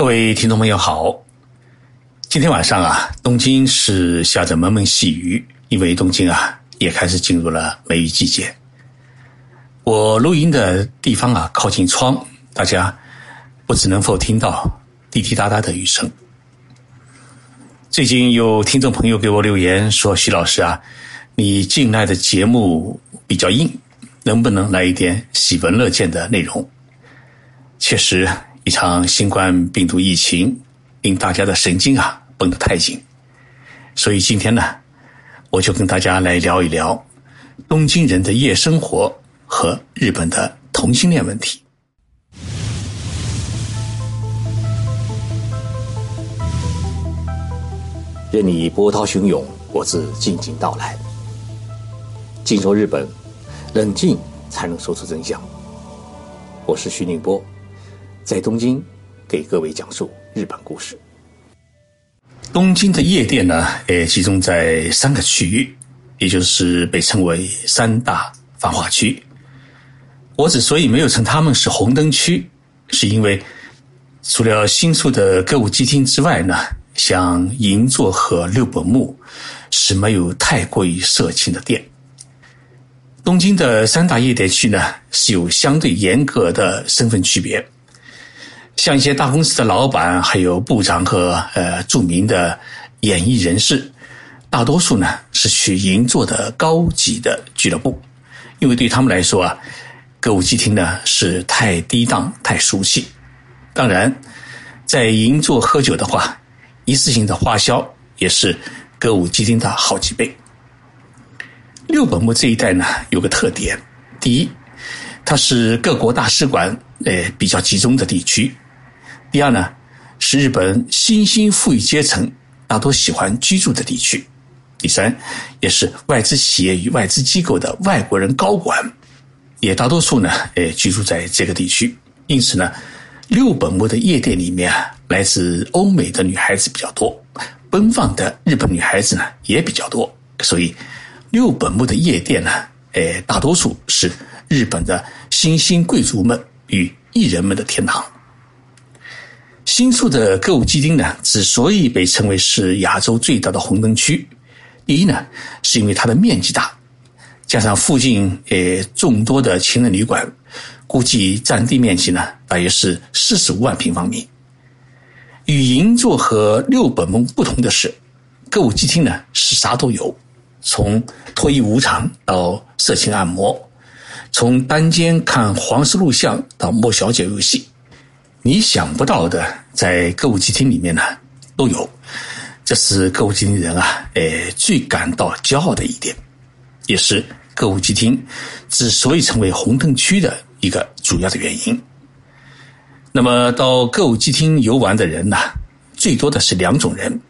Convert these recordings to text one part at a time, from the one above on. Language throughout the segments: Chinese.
各位听众朋友好，今天晚上啊，东京是下着蒙蒙细雨，因为东京啊也开始进入了梅雨季节。我录音的地方啊靠近窗，大家不知能否听到滴滴答答的雨声。最近有听众朋友给我留言说：“徐老师啊，你近来的节目比较硬，能不能来一点喜闻乐见的内容？”确实。一场新冠病毒疫情令大家的神经啊绷得太紧，所以今天呢，我就跟大家来聊一聊东京人的夜生活和日本的同性恋问题。任你波涛汹涌，我自静静到来。静说日本，冷静才能说出真相。我是徐宁波。在东京，给各位讲述日本故事。东京的夜店呢，也，集中在三个区域，也就是被称为三大繁华区。我之所以没有称他们是红灯区，是因为除了新宿的歌舞伎町之外呢，像银座和六本木是没有太过于色情的店。东京的三大夜店区呢，是有相对严格的身份区别。像一些大公司的老板，还有部长和呃著名的演艺人士，大多数呢是去银座的高级的俱乐部，因为对他们来说啊，歌舞伎厅呢是太低档、太俗气。当然，在银座喝酒的话，一次性的花销也是歌舞伎厅的好几倍。六本木这一带呢有个特点，第一，它是各国大使馆呃比较集中的地区。第二呢，是日本新兴富裕阶层大多喜欢居住的地区。第三，也是外资企业与外资机构的外国人高管，也大多数呢，呃，居住在这个地区。因此呢，六本木的夜店里面啊，来自欧美的女孩子比较多，奔放的日本女孩子呢也比较多。所以，六本木的夜店呢，呃，大多数是日本的新兴贵族们与艺人们的天堂。新宿的歌舞伎町呢，之所以被称为是亚洲最大的红灯区，第一呢，是因为它的面积大，加上附近呃众多的情人旅馆，估计占地面积呢大约是四十五万平方米。与银座和六本木不同的是，歌舞伎町呢是啥都有，从脱衣舞场到色情按摩，从单间看黄色录像到摸小姐游戏。你想不到的，在歌舞伎町里面呢，都有，这是歌舞伎町人啊，诶，最感到骄傲的一点，也是歌舞伎町之所以成为红灯区的一个主要的原因。那么，到歌舞伎町游玩的人呢，最多的是两种人，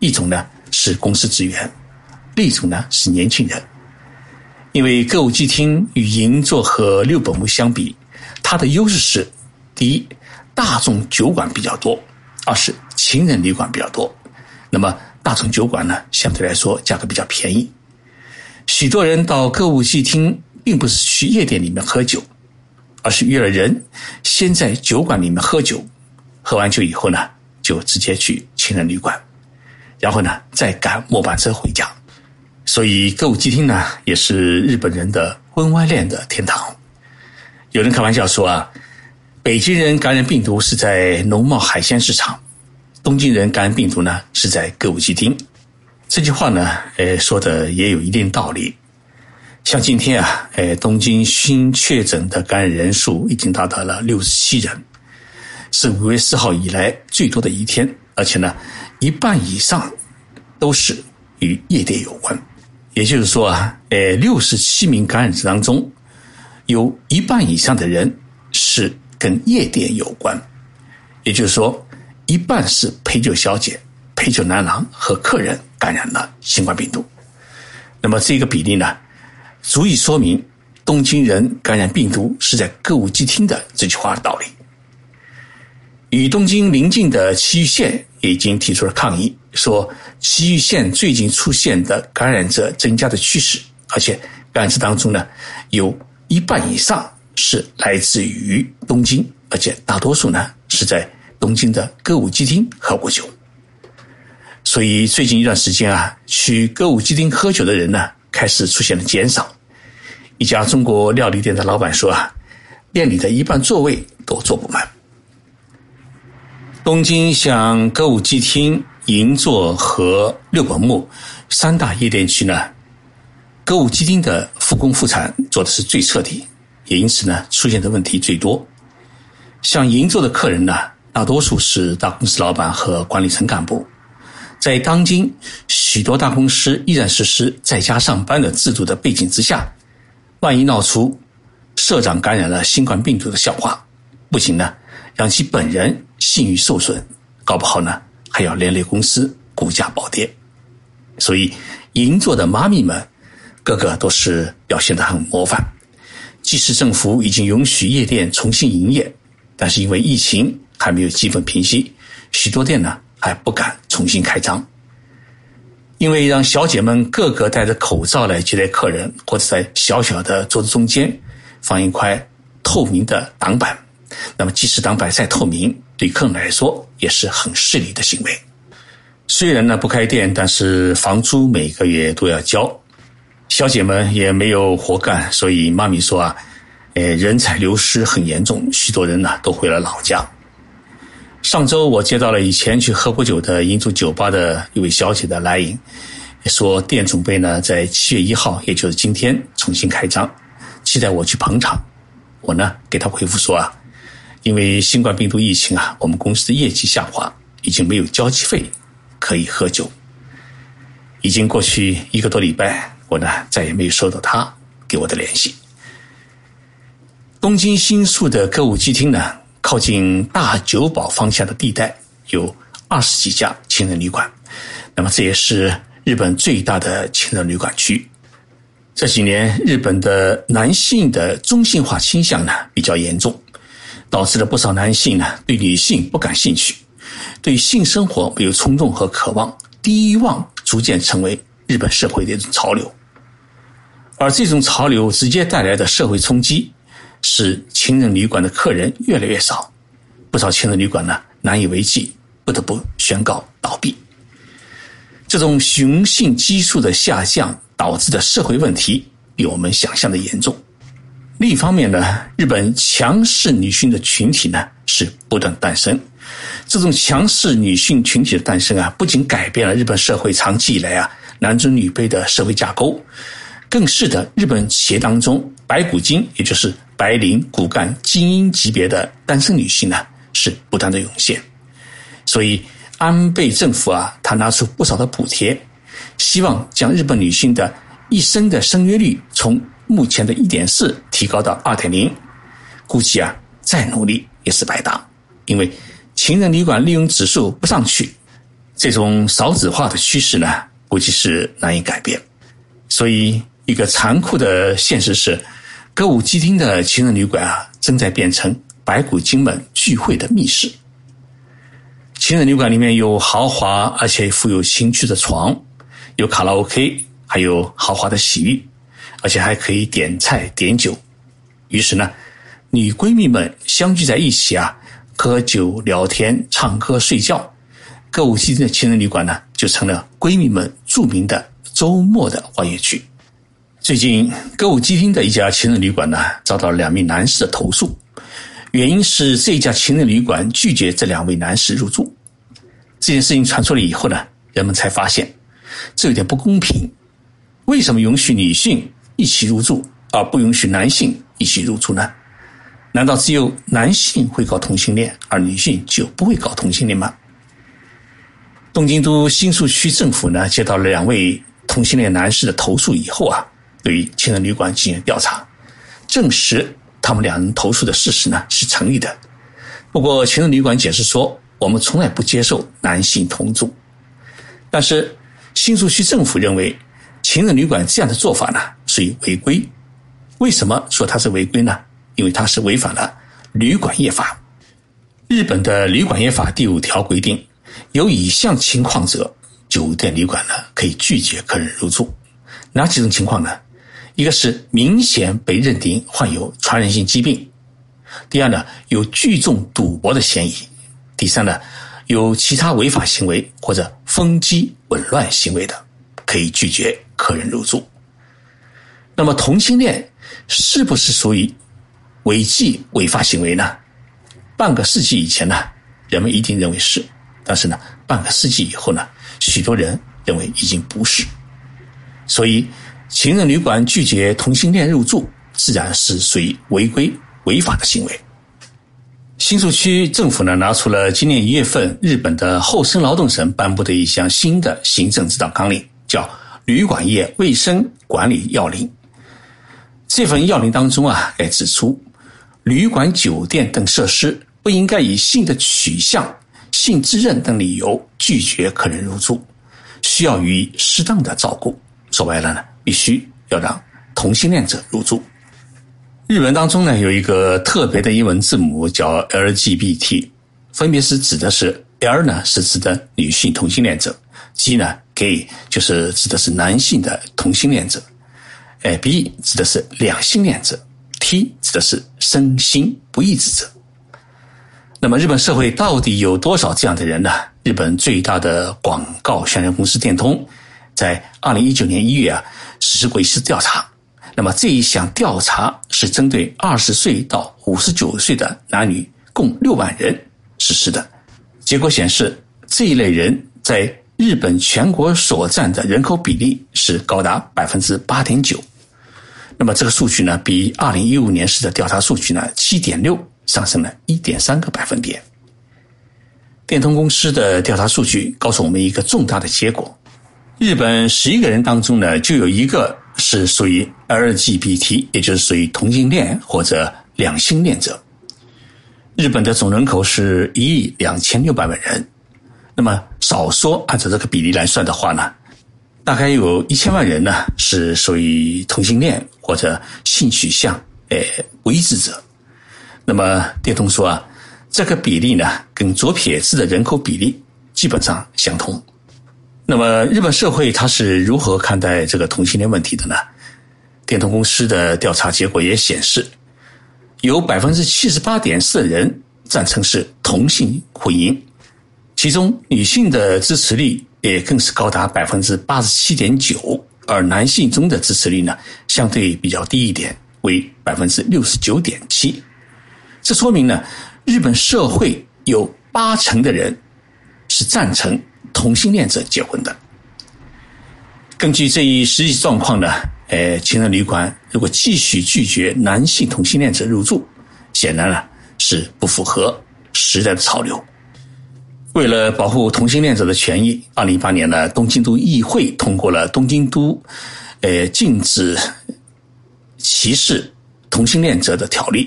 一种呢是公司职员，另一种呢是年轻人。因为歌舞伎町与银座和六本木相比，它的优势是，第一。大众酒馆比较多，二是情人旅馆比较多。那么大众酒馆呢，相对来说价格比较便宜。许多人到歌舞伎厅，并不是去夜店里面喝酒，而是约了人，先在酒馆里面喝酒，喝完酒以后呢，就直接去情人旅馆，然后呢再赶末班车回家。所以歌舞伎厅呢，也是日本人的婚外恋的天堂。有人开玩笑说啊。北京人感染病毒是在农贸海鲜市场，东京人感染病毒呢是在歌舞伎町。这句话呢，呃，说的也有一定道理。像今天啊，呃，东京新确诊的感染人数已经达到了六十七人，是五月四号以来最多的一天，而且呢，一半以上都是与夜店有关。也就是说啊，呃，六十七名感染者当中，有一半以上的人是。跟夜店有关，也就是说，一半是陪酒小姐、陪酒男郎和客人感染了新冠病毒。那么这个比例呢，足以说明东京人感染病毒是在歌舞伎町的这句话的道理。与东京邻近的埼玉县也已经提出了抗议，说埼玉县最近出现的感染者增加的趋势，而且感染者当中呢，有一半以上。是来自于东京，而且大多数呢是在东京的歌舞伎町喝过酒。所以最近一段时间啊，去歌舞伎町喝酒的人呢，开始出现了减少。一家中国料理店的老板说啊，店里的一半座位都坐不满。东京像歌舞伎町、银座和六本木三大夜店区呢，歌舞伎町的复工复产做的是最彻底，也因此呢，出现的问题最多。像银座的客人呢，大多数是大公司老板和管理层干部。在当今许多大公司依然实施在家上班的制度的背景之下，万一闹出社长感染了新冠病毒的笑话，不仅呢让其本人信誉受损，搞不好呢还要连累公司股价暴跌。所以，银座的妈咪们个个都是表现得很模范。即使政府已经允许夜店重新营业，但是因为疫情还没有基本平息，许多店呢。还不敢重新开张，因为让小姐们个个戴着口罩来接待客人，或者在小小的桌子中间放一块透明的挡板，那么即使挡板再透明，对客人来说也是很失礼的行为。虽然呢不开店，但是房租每个月都要交，小姐们也没有活干，所以妈咪说啊，呃，人才流失很严重，许多人呢都回了老家。上周我接到了以前去喝过酒的银座酒吧的一位小姐的来银，说店准备呢在七月一号，也就是今天重新开张，期待我去捧场。我呢给她回复说啊，因为新冠病毒疫情啊，我们公司的业绩下滑，已经没有交际费可以喝酒。已经过去一个多礼拜，我呢再也没有收到她给我的联系。东京新宿的歌舞伎厅呢？靠近大久保方向的地带有二十几家情人旅馆，那么这也是日本最大的情人旅馆区。这几年，日本的男性的中性化倾向呢比较严重，导致了不少男性呢对女性不感兴趣，对性生活没有冲动和渴望，低欲望逐渐成为日本社会的一种潮流。而这种潮流直接带来的社会冲击。使情人旅馆的客人越来越少，不少情人旅馆呢难以为继，不得不宣告倒闭。这种雄性激素的下降导致的社会问题比我们想象的严重。另一方面呢，日本强势女性的群体呢是不断诞生。这种强势女性群体的诞生啊，不仅改变了日本社会长期以来啊男尊女卑的社会架构，更使得日本企业当中白骨精，也就是白领、骨干、精英级别的单身女性呢，是不断的涌现，所以安倍政府啊，他拿出不少的补贴，希望将日本女性的一生的生育率从目前的一点四提高到二点零。估计啊，再努力也是白搭，因为情人旅馆利用指数不上去，这种少子化的趋势呢，估计是难以改变。所以，一个残酷的现实是。歌舞伎町的情人旅馆啊，正在变成白骨精们聚会的密室。情人旅馆里面有豪华而且富有情趣的床，有卡拉 OK，还有豪华的洗浴，而且还可以点菜点酒。于是呢，女闺蜜们相聚在一起啊，喝酒聊天、唱歌、睡觉。歌舞伎町的情人旅馆呢，就成了闺蜜们著名的周末的欢悦区。最近，歌舞伎町的一家情人旅馆呢，遭到两名男士的投诉，原因是这家情人旅馆拒绝这两位男士入住。这件事情传出来以后呢，人们才发现这有点不公平。为什么允许女性一起入住，而不允许男性一起入住呢？难道只有男性会搞同性恋，而女性就不会搞同性恋吗？东京都新宿区政府呢，接到两位同性恋男士的投诉以后啊。对于情人旅馆进行调查，证实他们两人投诉的事实呢是成立的。不过，情人旅馆解释说，我们从来不接受男性同住。但是，新宿区政府认为，情人旅馆这样的做法呢属于违规。为什么说它是违规呢？因为它是违反了旅馆业法。日本的旅馆业法第五条规定，有以上情况者，酒店旅馆呢可以拒绝客人入住。哪几种情况呢？一个是明显被认定患有传染性疾病，第二呢有聚众赌博的嫌疑，第三呢，有其他违法行为或者风机紊乱行为的，可以拒绝客人入住。那么同性恋是不是属于违纪违法行为呢？半个世纪以前呢，人们一定认为是，但是呢，半个世纪以后呢，许多人认为已经不是。所以，情人旅馆拒绝同性恋入住，自然是属于违规违法的行为。新宿区政府呢，拿出了今年一月份日本的厚生劳动省颁布的一项新的行政指导纲领，叫《旅馆业卫生管理要领》。这份要领当中啊，还指出，旅馆、酒店等设施。不应该以性的取向、性自认等理由拒绝客人入住，需要予以适当的照顾。说白了呢，必须要让同性恋者入住。日文当中呢，有一个特别的英文字母叫 LGBT，分别是指的是 L 呢是指的女性同性恋者，G 呢 Gay 就是指的是男性的同性恋者，哎 B 指的是两性恋者，T 指的是身心不一致者。那么，日本社会到底有多少这样的人呢？日本最大的广告宣传公司电通，在二零一九年一月啊，实施过一次调查。那么这一项调查是针对二十岁到五十九岁的男女共六万人实施的。结果显示，这一类人在日本全国所占的人口比例是高达百分之八点九。那么这个数据呢，比二零一五年时的调查数据呢七点六。上升了一点三个百分点。电通公司的调查数据告诉我们一个重大的结果：日本十一个人当中呢，就有一个是属于 LGBT，也就是属于同性恋或者两性恋者。日本的总人口是一亿两千六百万人，那么少说按照这个比例来算的话呢，大概有一千万人呢是属于同性恋或者性取向诶不一致者。那么，电通说啊，这个比例呢，跟左撇子的人口比例基本上相同。那么，日本社会它是如何看待这个同性恋问题的呢？电通公司的调查结果也显示，有百分之七十八点四的人赞成是同性婚姻，其中女性的支持率也更是高达百分之八十七点九，而男性中的支持率呢，相对比较低一点，为百分之六十九点七。这说明呢，日本社会有八成的人是赞成同性恋者结婚的。根据这一实际状况呢，呃，情人旅馆如果继续拒绝男性同性恋者入住，显然呢是不符合时代的潮流。为了保护同性恋者的权益，二零一八年呢，东京都议会通过了《东京都呃禁止歧视同性恋者的条例》。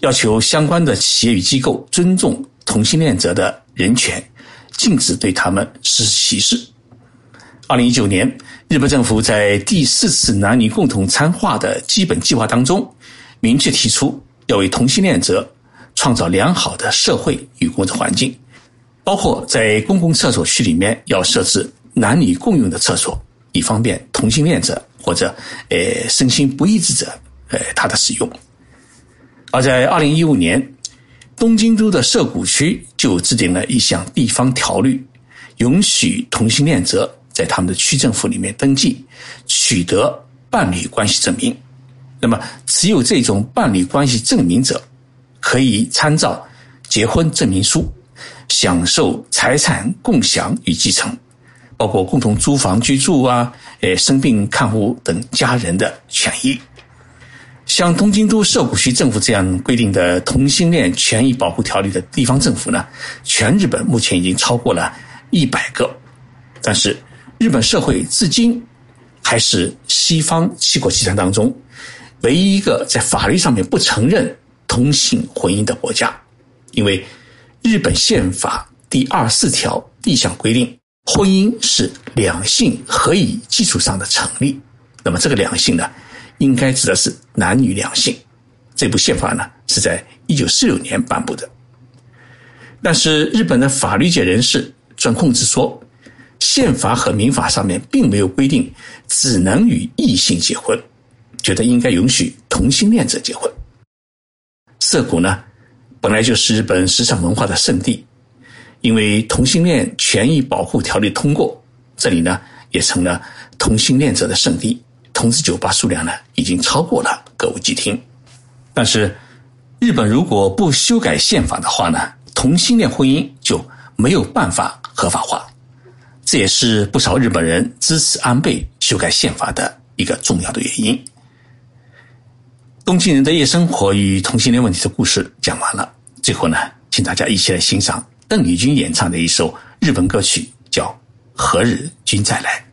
要求相关的企业与机构尊重同性恋者的人权，禁止对他们实施歧视。二零一九年，日本政府在第四次男女共同参化的基本计划当中，明确提出要为同性恋者创造良好的社会与工作环境，包括在公共厕所区里面要设置男女共用的厕所，以方便同性恋者或者呃身心不一致者呃他的使用。而在二零一五年，东京都的涩谷区就制定了一项地方条例，允许同性恋者在他们的区政府里面登记，取得伴侣关系证明。那么，持有这种伴侣关系证明者，可以参照结婚证明书，享受财产共享与继承，包括共同租房居住啊，呃，生病看护等家人的权益。像东京都涩谷区政府这样规定的同性恋权益保护条例的地方政府呢，全日本目前已经超过了一百个。但是，日本社会至今还是西方七国集团当中唯一一个在法律上面不承认同性婚姻的国家，因为日本宪法第二十四条第一项规定，婚姻是两性合以基础上的成立。那么，这个两性呢？应该指的是男女两性。这部宪法呢是在一九四六年颁布的，但是日本的法律界人士钻控制说，宪法和民法上面并没有规定只能与异性结婚，觉得应该允许同性恋者结婚。涩谷呢本来就是日本时尚文化的圣地，因为同性恋权益保护条例通过，这里呢也成了同性恋者的圣地，同志酒吧数量呢已经超过了歌舞伎厅。但是，日本如果不修改宪法的话呢，同性恋婚姻就没有办法合法化。这也是不少日本人支持安倍修改宪法的一个重要的原因。东京人的夜生活与同性恋问题的故事讲完了，最后呢，请大家一起来欣赏邓丽君演唱的一首日本歌曲，叫《何日君再来》。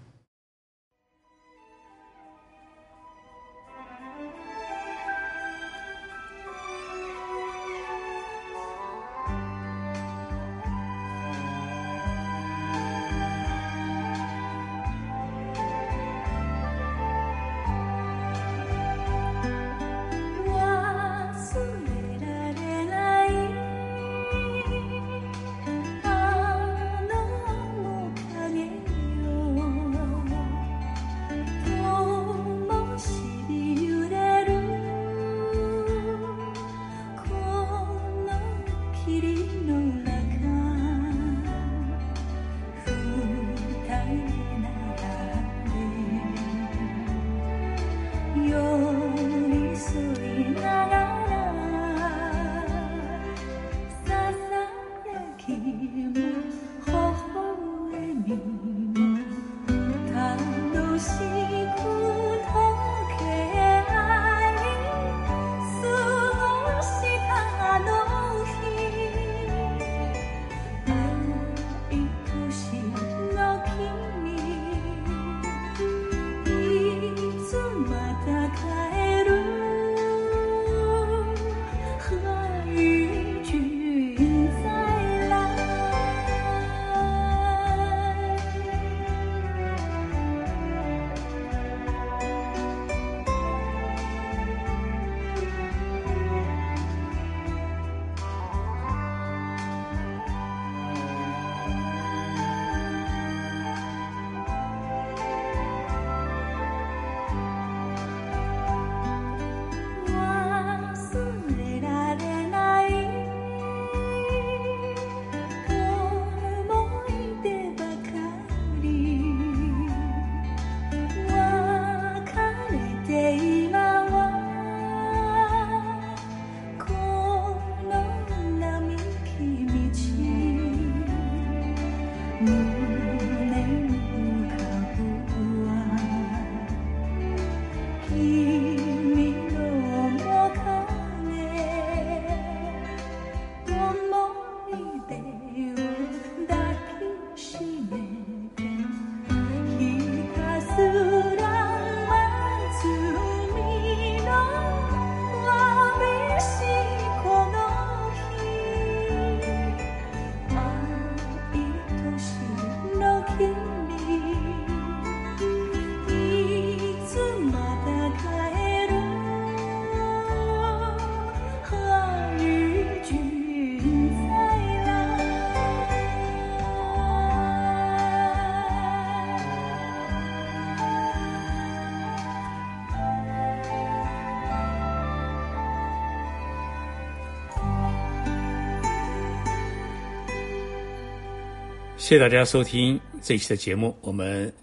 谢谢大家收听这一期的节目，我们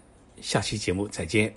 下期节目再见。